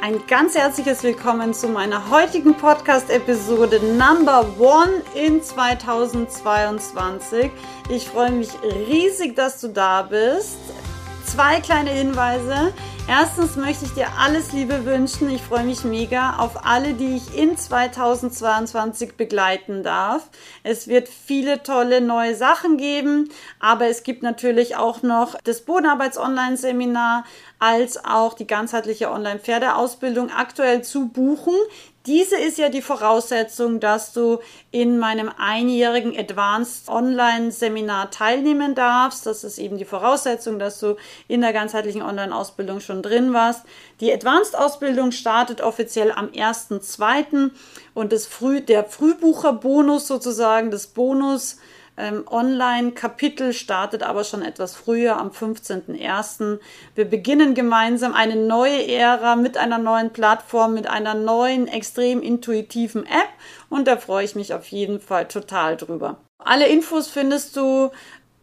Ein ganz herzliches Willkommen zu meiner heutigen Podcast-Episode Number One in 2022. Ich freue mich riesig, dass du da bist. Zwei kleine Hinweise. Erstens möchte ich dir alles Liebe wünschen. Ich freue mich mega auf alle, die ich in 2022 begleiten darf. Es wird viele tolle neue Sachen geben, aber es gibt natürlich auch noch das Bodenarbeits-Online-Seminar als auch die ganzheitliche Online-Pferdeausbildung aktuell zu buchen. Diese ist ja die Voraussetzung, dass du in meinem einjährigen Advanced Online-Seminar teilnehmen darfst. Das ist eben die Voraussetzung, dass du in der ganzheitlichen Online-Ausbildung schon drin warst. Die Advanced-Ausbildung startet offiziell am 1.2. und das Früh, der Frühbucher-Bonus sozusagen, das Bonus, Online-Kapitel startet aber schon etwas früher, am 15.01. Wir beginnen gemeinsam eine neue Ära mit einer neuen Plattform, mit einer neuen, extrem intuitiven App und da freue ich mich auf jeden Fall total drüber. Alle Infos findest du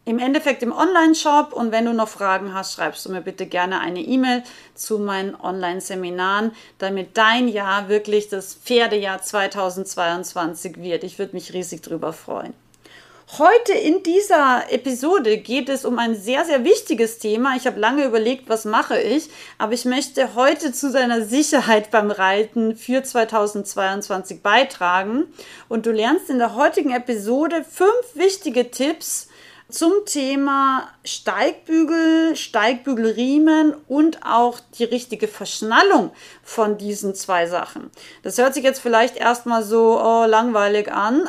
im Endeffekt im Online-Shop und wenn du noch Fragen hast, schreibst du mir bitte gerne eine E-Mail zu meinen Online-Seminaren, damit dein Jahr wirklich das Pferdejahr 2022 wird. Ich würde mich riesig drüber freuen. Heute in dieser Episode geht es um ein sehr, sehr wichtiges Thema. Ich habe lange überlegt, was mache ich, aber ich möchte heute zu deiner Sicherheit beim Reiten für 2022 beitragen. Und du lernst in der heutigen Episode fünf wichtige Tipps, zum Thema Steigbügel, Steigbügelriemen und auch die richtige Verschnallung von diesen zwei Sachen. Das hört sich jetzt vielleicht erstmal so oh, langweilig an,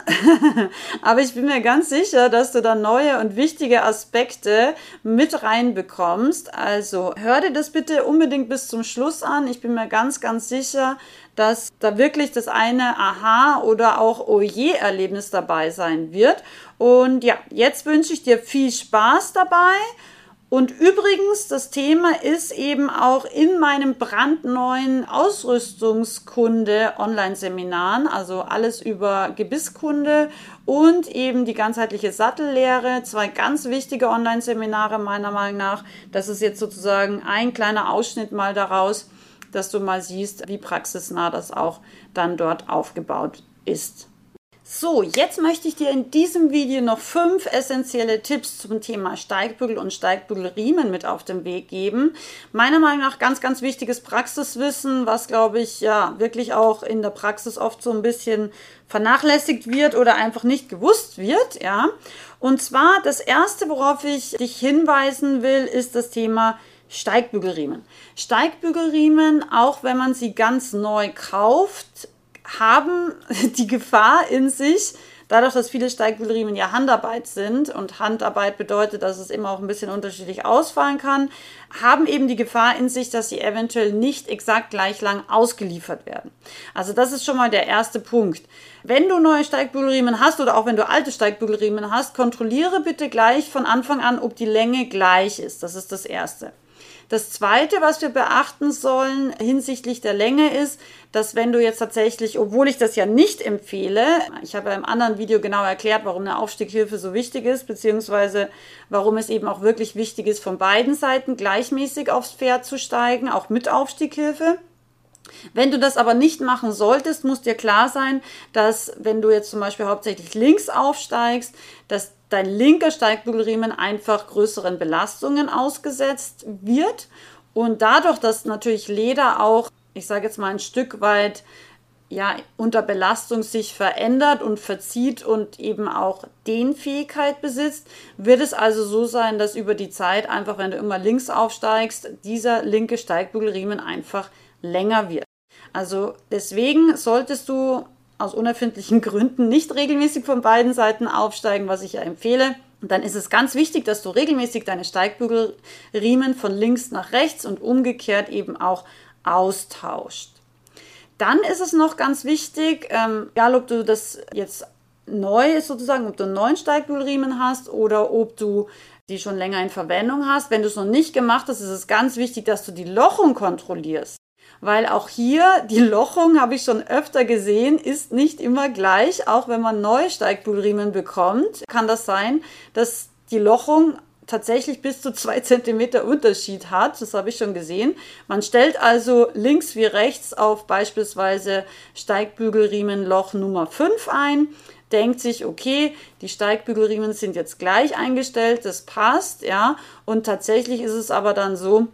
aber ich bin mir ganz sicher, dass du da neue und wichtige Aspekte mit reinbekommst. Also hör dir das bitte unbedingt bis zum Schluss an. Ich bin mir ganz, ganz sicher, dass da wirklich das eine Aha oder auch Oje-Erlebnis dabei sein wird. Und ja, jetzt wünsche ich dir viel Spaß dabei. Und übrigens, das Thema ist eben auch in meinem brandneuen Ausrüstungskunde Online-Seminaren, also alles über Gebisskunde und eben die ganzheitliche Sattellehre, zwei ganz wichtige Online-Seminare meiner Meinung nach. Das ist jetzt sozusagen ein kleiner Ausschnitt mal daraus dass du mal siehst, wie praxisnah das auch dann dort aufgebaut ist. So, jetzt möchte ich dir in diesem Video noch fünf essentielle Tipps zum Thema Steigbügel und Steigbügelriemen mit auf den Weg geben. Meiner Meinung nach ganz, ganz wichtiges Praxiswissen, was glaube ich ja wirklich auch in der Praxis oft so ein bisschen vernachlässigt wird oder einfach nicht gewusst wird, ja. Und zwar das erste, worauf ich dich hinweisen will, ist das Thema Steigbügelriemen. Steigbügelriemen, auch wenn man sie ganz neu kauft, haben die Gefahr in sich, dadurch, dass viele Steigbügelriemen ja Handarbeit sind und Handarbeit bedeutet, dass es immer auch ein bisschen unterschiedlich ausfallen kann, haben eben die Gefahr in sich, dass sie eventuell nicht exakt gleich lang ausgeliefert werden. Also das ist schon mal der erste Punkt. Wenn du neue Steigbügelriemen hast oder auch wenn du alte Steigbügelriemen hast, kontrolliere bitte gleich von Anfang an, ob die Länge gleich ist. Das ist das Erste. Das Zweite, was wir beachten sollen hinsichtlich der Länge ist, dass wenn du jetzt tatsächlich, obwohl ich das ja nicht empfehle, ich habe ja im anderen Video genau erklärt, warum eine Aufstieghilfe so wichtig ist, beziehungsweise warum es eben auch wirklich wichtig ist, von beiden Seiten gleichmäßig aufs Pferd zu steigen, auch mit Aufstieghilfe. Wenn du das aber nicht machen solltest, muss dir klar sein, dass wenn du jetzt zum Beispiel hauptsächlich links aufsteigst, dass dein linker Steigbügelriemen einfach größeren Belastungen ausgesetzt wird. Und dadurch, dass natürlich Leder auch, ich sage jetzt mal ein Stück weit, ja, unter Belastung sich verändert und verzieht und eben auch Dehnfähigkeit besitzt, wird es also so sein, dass über die Zeit einfach, wenn du immer links aufsteigst, dieser linke Steigbügelriemen einfach länger wird. Also deswegen solltest du aus unerfindlichen Gründen nicht regelmäßig von beiden Seiten aufsteigen, was ich ja empfehle. Und dann ist es ganz wichtig, dass du regelmäßig deine Steigbügelriemen von links nach rechts und umgekehrt eben auch austauscht. Dann ist es noch ganz wichtig, ähm, egal ob du das jetzt neu ist sozusagen, ob du einen neuen Steigbügelriemen hast oder ob du die schon länger in Verwendung hast. Wenn du es noch nicht gemacht hast, ist es ganz wichtig, dass du die Lochung kontrollierst weil auch hier die Lochung, habe ich schon öfter gesehen, ist nicht immer gleich. Auch wenn man neue Steigbügelriemen bekommt, kann das sein, dass die Lochung tatsächlich bis zu zwei Zentimeter Unterschied hat. Das habe ich schon gesehen. Man stellt also links wie rechts auf beispielsweise Steigbügelriemenloch Nummer 5 ein denkt sich, okay, die Steigbügelriemen sind jetzt gleich eingestellt, das passt, ja. Und tatsächlich ist es aber dann so,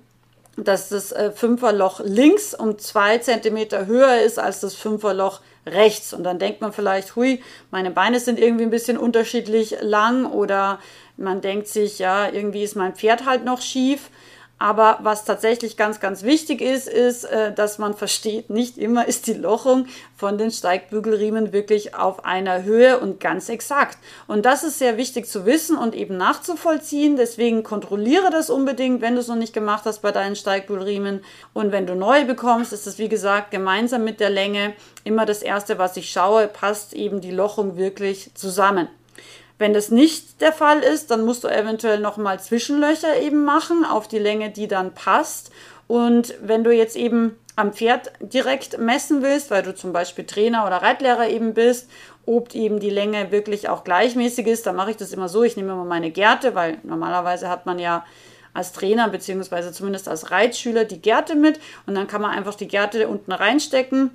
dass das äh, Fünferloch links um zwei Zentimeter höher ist als das Fünferloch rechts. Und dann denkt man vielleicht, hui, meine Beine sind irgendwie ein bisschen unterschiedlich lang oder man denkt sich, ja, irgendwie ist mein Pferd halt noch schief. Aber was tatsächlich ganz, ganz wichtig ist, ist, äh, dass man versteht, nicht immer ist die Lochung von den Steigbügelriemen wirklich auf einer Höhe und ganz exakt. Und das ist sehr wichtig zu wissen und eben nachzuvollziehen. Deswegen kontrolliere das unbedingt, wenn du es noch nicht gemacht hast bei deinen Steigbügelriemen. Und wenn du neue bekommst, ist es wie gesagt gemeinsam mit der Länge immer das erste, was ich schaue, passt eben die Lochung wirklich zusammen. Wenn das nicht der Fall ist, dann musst du eventuell nochmal Zwischenlöcher eben machen auf die Länge, die dann passt. Und wenn du jetzt eben am Pferd direkt messen willst, weil du zum Beispiel Trainer oder Reitlehrer eben bist, ob eben die Länge wirklich auch gleichmäßig ist, dann mache ich das immer so. Ich nehme immer meine Gerte, weil normalerweise hat man ja als Trainer beziehungsweise zumindest als Reitschüler die Gerte mit und dann kann man einfach die Gerte unten reinstecken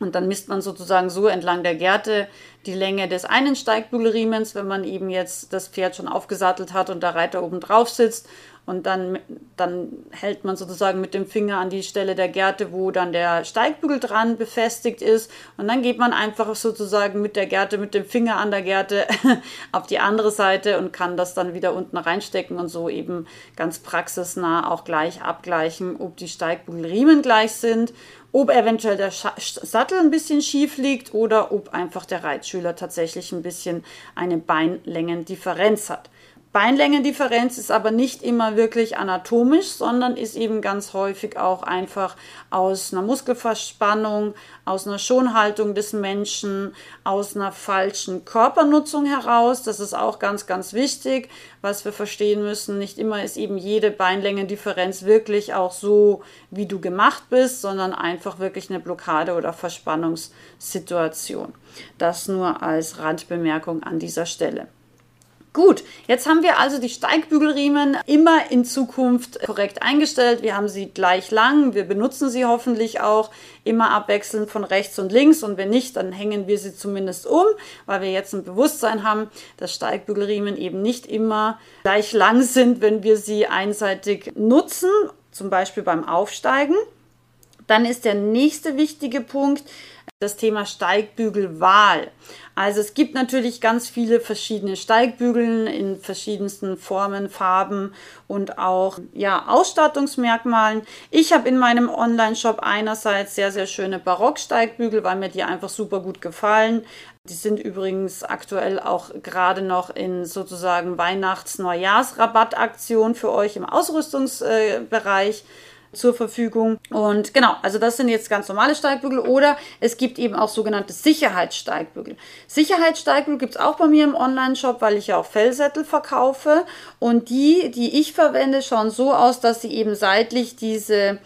und dann misst man sozusagen so entlang der Gerte die Länge des einen Steigbügelriemens, wenn man eben jetzt das Pferd schon aufgesattelt hat und der Reiter oben drauf sitzt. Und dann, dann hält man sozusagen mit dem Finger an die Stelle der Gerte, wo dann der Steigbügel dran befestigt ist. Und dann geht man einfach sozusagen mit der Gerte, mit dem Finger an der Gerte auf die andere Seite und kann das dann wieder unten reinstecken und so eben ganz praxisnah auch gleich abgleichen, ob die Steigbügelriemen gleich sind ob eventuell der Sattel ein bisschen schief liegt oder ob einfach der Reitschüler tatsächlich ein bisschen eine Beinlängendifferenz hat. Beinlängendifferenz ist aber nicht immer wirklich anatomisch, sondern ist eben ganz häufig auch einfach aus einer Muskelverspannung, aus einer Schonhaltung des Menschen, aus einer falschen Körpernutzung heraus. Das ist auch ganz, ganz wichtig, was wir verstehen müssen. Nicht immer ist eben jede Beinlängendifferenz wirklich auch so, wie du gemacht bist, sondern einfach wirklich eine Blockade oder Verspannungssituation. Das nur als Randbemerkung an dieser Stelle. Gut, jetzt haben wir also die Steigbügelriemen immer in Zukunft korrekt eingestellt. Wir haben sie gleich lang. Wir benutzen sie hoffentlich auch immer abwechselnd von rechts und links. Und wenn nicht, dann hängen wir sie zumindest um, weil wir jetzt ein Bewusstsein haben, dass Steigbügelriemen eben nicht immer gleich lang sind, wenn wir sie einseitig nutzen, zum Beispiel beim Aufsteigen. Dann ist der nächste wichtige Punkt, das Thema Steigbügelwahl. Also es gibt natürlich ganz viele verschiedene Steigbügeln in verschiedensten Formen, Farben und auch ja, Ausstattungsmerkmalen. Ich habe in meinem Online-Shop einerseits sehr, sehr schöne Barocksteigbügel, weil mir die einfach super gut gefallen. Die sind übrigens aktuell auch gerade noch in sozusagen Weihnachts-Neujahrs-Rabattaktion für euch im Ausrüstungsbereich. Äh, zur Verfügung. Und genau, also das sind jetzt ganz normale Steigbügel oder es gibt eben auch sogenannte Sicherheitssteigbügel. Sicherheitssteigbügel gibt es auch bei mir im Online-Shop, weil ich ja auch Fellsättel verkaufe. Und die, die ich verwende, schauen so aus, dass sie eben seitlich diese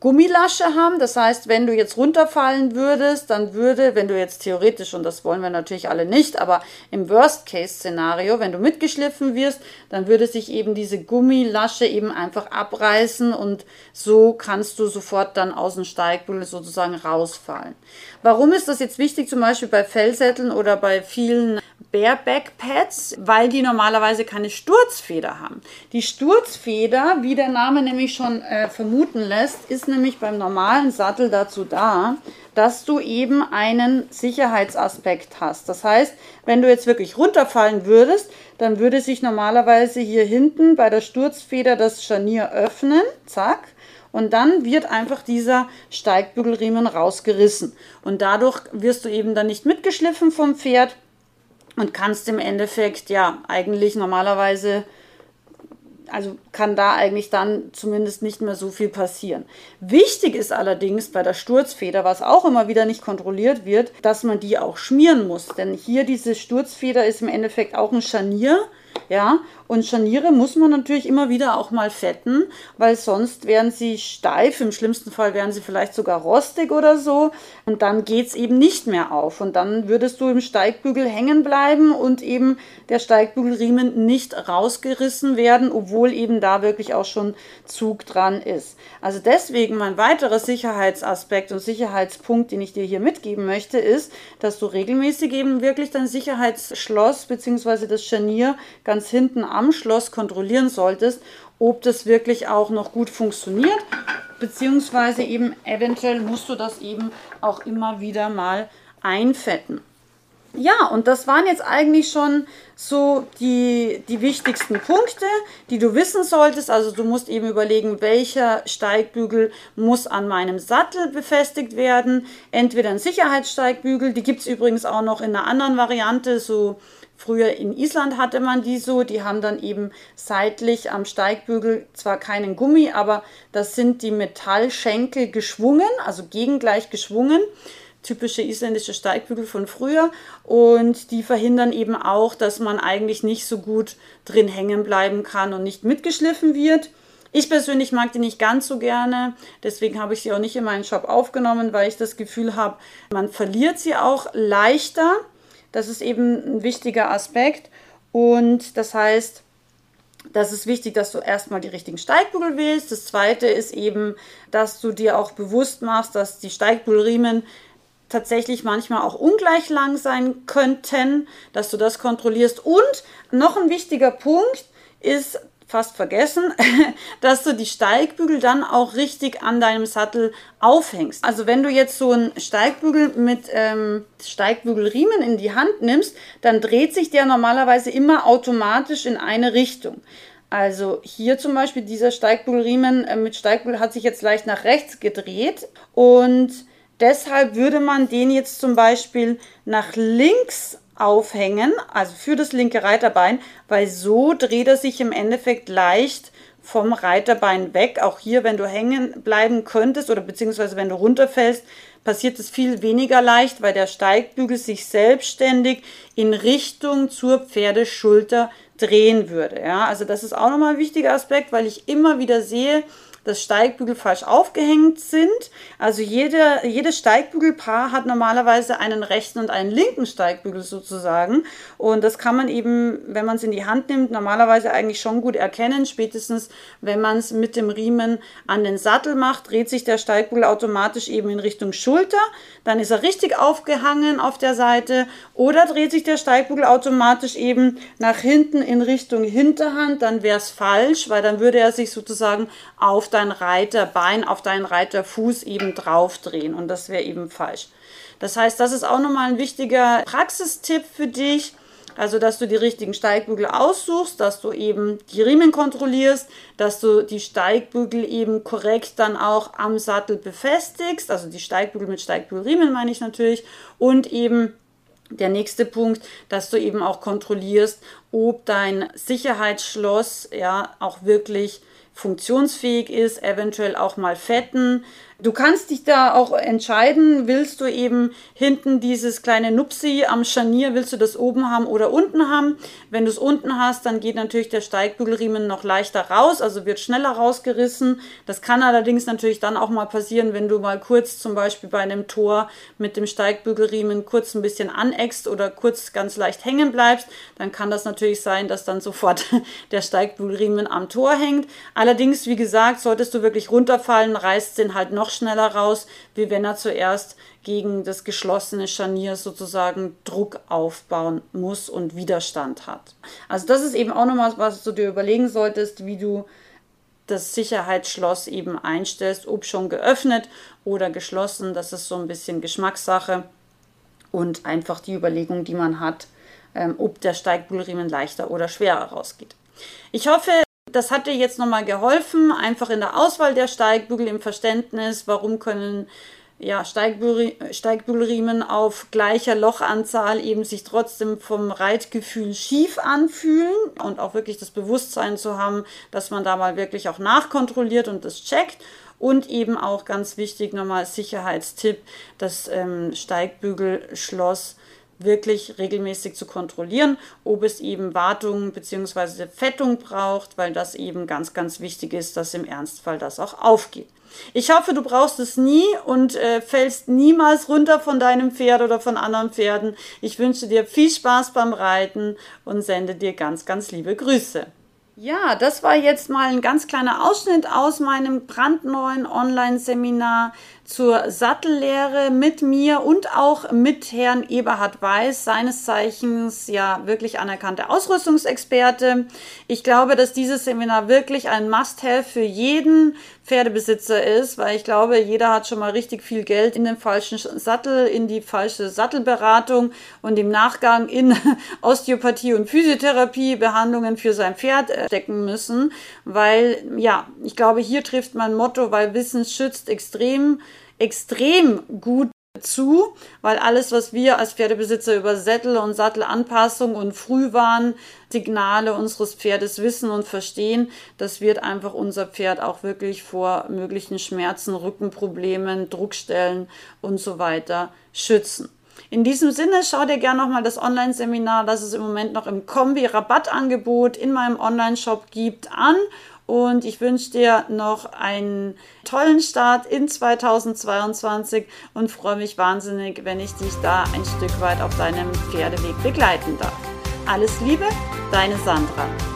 Gummilasche haben. Das heißt, wenn du jetzt runterfallen würdest, dann würde, wenn du jetzt theoretisch, und das wollen wir natürlich alle nicht, aber im Worst-Case-Szenario, wenn du mitgeschliffen wirst, dann würde sich eben diese Gummilasche eben einfach abreißen und so kannst du sofort dann aus dem Steigbügel sozusagen rausfallen. Warum ist das jetzt wichtig, zum Beispiel bei Fellsätteln oder bei vielen Bareback Pads, weil die normalerweise keine Sturzfeder haben. Die Sturzfeder, wie der Name nämlich schon äh, vermuten lässt, ist nämlich beim normalen Sattel dazu da, dass du eben einen Sicherheitsaspekt hast. Das heißt, wenn du jetzt wirklich runterfallen würdest, dann würde sich normalerweise hier hinten bei der Sturzfeder das Scharnier öffnen, zack, und dann wird einfach dieser Steigbügelriemen rausgerissen. Und dadurch wirst du eben dann nicht mitgeschliffen vom Pferd und kannst im Endeffekt ja eigentlich normalerweise, also kann da eigentlich dann zumindest nicht mehr so viel passieren. Wichtig ist allerdings bei der Sturzfeder, was auch immer wieder nicht kontrolliert wird, dass man die auch schmieren muss. Denn hier diese Sturzfeder ist im Endeffekt auch ein Scharnier Ja, und Scharniere muss man natürlich immer wieder auch mal fetten, weil sonst werden sie steif. Im schlimmsten Fall werden sie vielleicht sogar rostig oder so. Und dann geht es eben nicht mehr auf. Und dann würdest du im Steigbügel hängen bleiben und eben der Steigbügelriemen nicht rausgerissen werden, obwohl eben da wirklich auch schon Zug dran ist. Also deswegen mein weiterer Sicherheitsaspekt und Sicherheitspunkt, den ich dir hier mitgeben möchte, ist, dass du regelmäßig eben wirklich dein Sicherheitsschloss bzw. das Scharnier ganz hinten am Schloss kontrollieren solltest, ob das wirklich auch noch gut funktioniert, beziehungsweise eben eventuell musst du das eben auch immer wieder mal einfetten. Ja, und das waren jetzt eigentlich schon so die, die wichtigsten Punkte, die du wissen solltest. Also du musst eben überlegen, welcher Steigbügel muss an meinem Sattel befestigt werden. Entweder ein Sicherheitssteigbügel, die gibt es übrigens auch noch in einer anderen Variante, so Früher in Island hatte man die so, die haben dann eben seitlich am Steigbügel zwar keinen Gummi, aber das sind die Metallschenkel geschwungen, also gegengleich geschwungen typische isländische Steigbügel von früher und die verhindern eben auch, dass man eigentlich nicht so gut drin hängen bleiben kann und nicht mitgeschliffen wird. Ich persönlich mag die nicht ganz so gerne, deswegen habe ich sie auch nicht in meinen Shop aufgenommen, weil ich das Gefühl habe, man verliert sie auch leichter. Das ist eben ein wichtiger Aspekt und das heißt, das ist wichtig, dass du erstmal die richtigen Steigbügel wählst. Das zweite ist eben, dass du dir auch bewusst machst, dass die Steigbügelriemen tatsächlich manchmal auch ungleich lang sein könnten, dass du das kontrollierst. Und noch ein wichtiger Punkt ist, fast vergessen, dass du die Steigbügel dann auch richtig an deinem Sattel aufhängst. Also wenn du jetzt so einen Steigbügel mit ähm, Steigbügelriemen in die Hand nimmst, dann dreht sich der normalerweise immer automatisch in eine Richtung. Also hier zum Beispiel dieser Steigbügelriemen äh, mit Steigbügel hat sich jetzt leicht nach rechts gedreht und Deshalb würde man den jetzt zum Beispiel nach links aufhängen, also für das linke Reiterbein, weil so dreht er sich im Endeffekt leicht vom Reiterbein weg. Auch hier, wenn du hängen bleiben könntest oder beziehungsweise wenn du runterfällst, passiert es viel weniger leicht, weil der Steigbügel sich selbstständig in Richtung zur Pferdeschulter drehen würde. Ja, also das ist auch nochmal ein wichtiger Aspekt, weil ich immer wieder sehe, dass Steigbügel falsch aufgehängt sind. Also jede, jedes Steigbügelpaar hat normalerweise einen rechten und einen linken Steigbügel sozusagen. Und das kann man eben, wenn man es in die Hand nimmt, normalerweise eigentlich schon gut erkennen. Spätestens, wenn man es mit dem Riemen an den Sattel macht, dreht sich der Steigbügel automatisch eben in Richtung Schulter. Dann ist er richtig aufgehangen auf der Seite. Oder dreht sich der Steigbügel automatisch eben nach hinten in Richtung Hinterhand. Dann wäre es falsch, weil dann würde er sich sozusagen auf dein Reiterbein, auf deinen Reiterfuß eben draufdrehen und das wäre eben falsch. Das heißt, das ist auch nochmal ein wichtiger Praxistipp für dich. Also, dass du die richtigen Steigbügel aussuchst, dass du eben die Riemen kontrollierst, dass du die Steigbügel eben korrekt dann auch am Sattel befestigst, also die Steigbügel mit Steigbügelriemen meine ich natürlich, und eben der nächste Punkt, dass du eben auch kontrollierst, ob dein Sicherheitsschloss ja auch wirklich funktionsfähig ist, eventuell auch mal fetten. Du kannst dich da auch entscheiden, willst du eben hinten dieses kleine Nupsi am Scharnier, willst du das oben haben oder unten haben? Wenn du es unten hast, dann geht natürlich der Steigbügelriemen noch leichter raus, also wird schneller rausgerissen. Das kann allerdings natürlich dann auch mal passieren, wenn du mal kurz zum Beispiel bei einem Tor mit dem Steigbügelriemen kurz ein bisschen aneckst oder kurz ganz leicht hängen bleibst, dann kann das natürlich sein, dass dann sofort der Steigbügelriemen am Tor hängt. Allerdings, wie gesagt, solltest du wirklich runterfallen, reißt den halt noch schneller raus, wie wenn er zuerst gegen das geschlossene Scharnier sozusagen Druck aufbauen muss und Widerstand hat. Also das ist eben auch nochmal, was du dir überlegen solltest, wie du das Sicherheitsschloss eben einstellst, ob schon geöffnet oder geschlossen. Das ist so ein bisschen Geschmackssache und einfach die Überlegung, die man hat, ähm, ob der Steigbügelriemen leichter oder schwerer rausgeht. Ich hoffe, das hat dir jetzt nochmal geholfen, einfach in der Auswahl der Steigbügel, im Verständnis, warum können ja, Steigbügelriemen auf gleicher Lochanzahl eben sich trotzdem vom Reitgefühl schief anfühlen und auch wirklich das Bewusstsein zu haben, dass man da mal wirklich auch nachkontrolliert und das checkt. Und eben auch ganz wichtig nochmal Sicherheitstipp, das ähm, Steigbügelschloss wirklich regelmäßig zu kontrollieren, ob es eben Wartung bzw. Fettung braucht, weil das eben ganz, ganz wichtig ist, dass im Ernstfall das auch aufgeht. Ich hoffe, du brauchst es nie und äh, fällst niemals runter von deinem Pferd oder von anderen Pferden. Ich wünsche dir viel Spaß beim Reiten und sende dir ganz, ganz liebe Grüße. Ja, das war jetzt mal ein ganz kleiner Ausschnitt aus meinem brandneuen Online-Seminar zur Sattellehre mit mir und auch mit Herrn Eberhard Weiß, seines Zeichens ja wirklich anerkannter Ausrüstungsexperte. Ich glaube, dass dieses Seminar wirklich ein Must-Have für jeden Pferdebesitzer ist, weil ich glaube, jeder hat schon mal richtig viel Geld in den falschen Sattel, in die falsche Sattelberatung und im Nachgang in Osteopathie und Physiotherapie Behandlungen für sein Pferd äh, stecken müssen, weil ja, ich glaube, hier trifft mein Motto, weil Wissen schützt extrem extrem gut zu, weil alles, was wir als Pferdebesitzer über Sättel und Sattelanpassung und Frühwarnsignale unseres Pferdes wissen und verstehen, das wird einfach unser Pferd auch wirklich vor möglichen Schmerzen, Rückenproblemen, Druckstellen und so weiter schützen. In diesem Sinne, schau dir gerne nochmal das Online-Seminar, das es im Moment noch im Kombi-Rabattangebot in meinem Online-Shop gibt, an und ich wünsche dir noch einen tollen Start in 2022 und freue mich wahnsinnig, wenn ich dich da ein Stück weit auf deinem Pferdeweg begleiten darf. Alles Liebe, deine Sandra.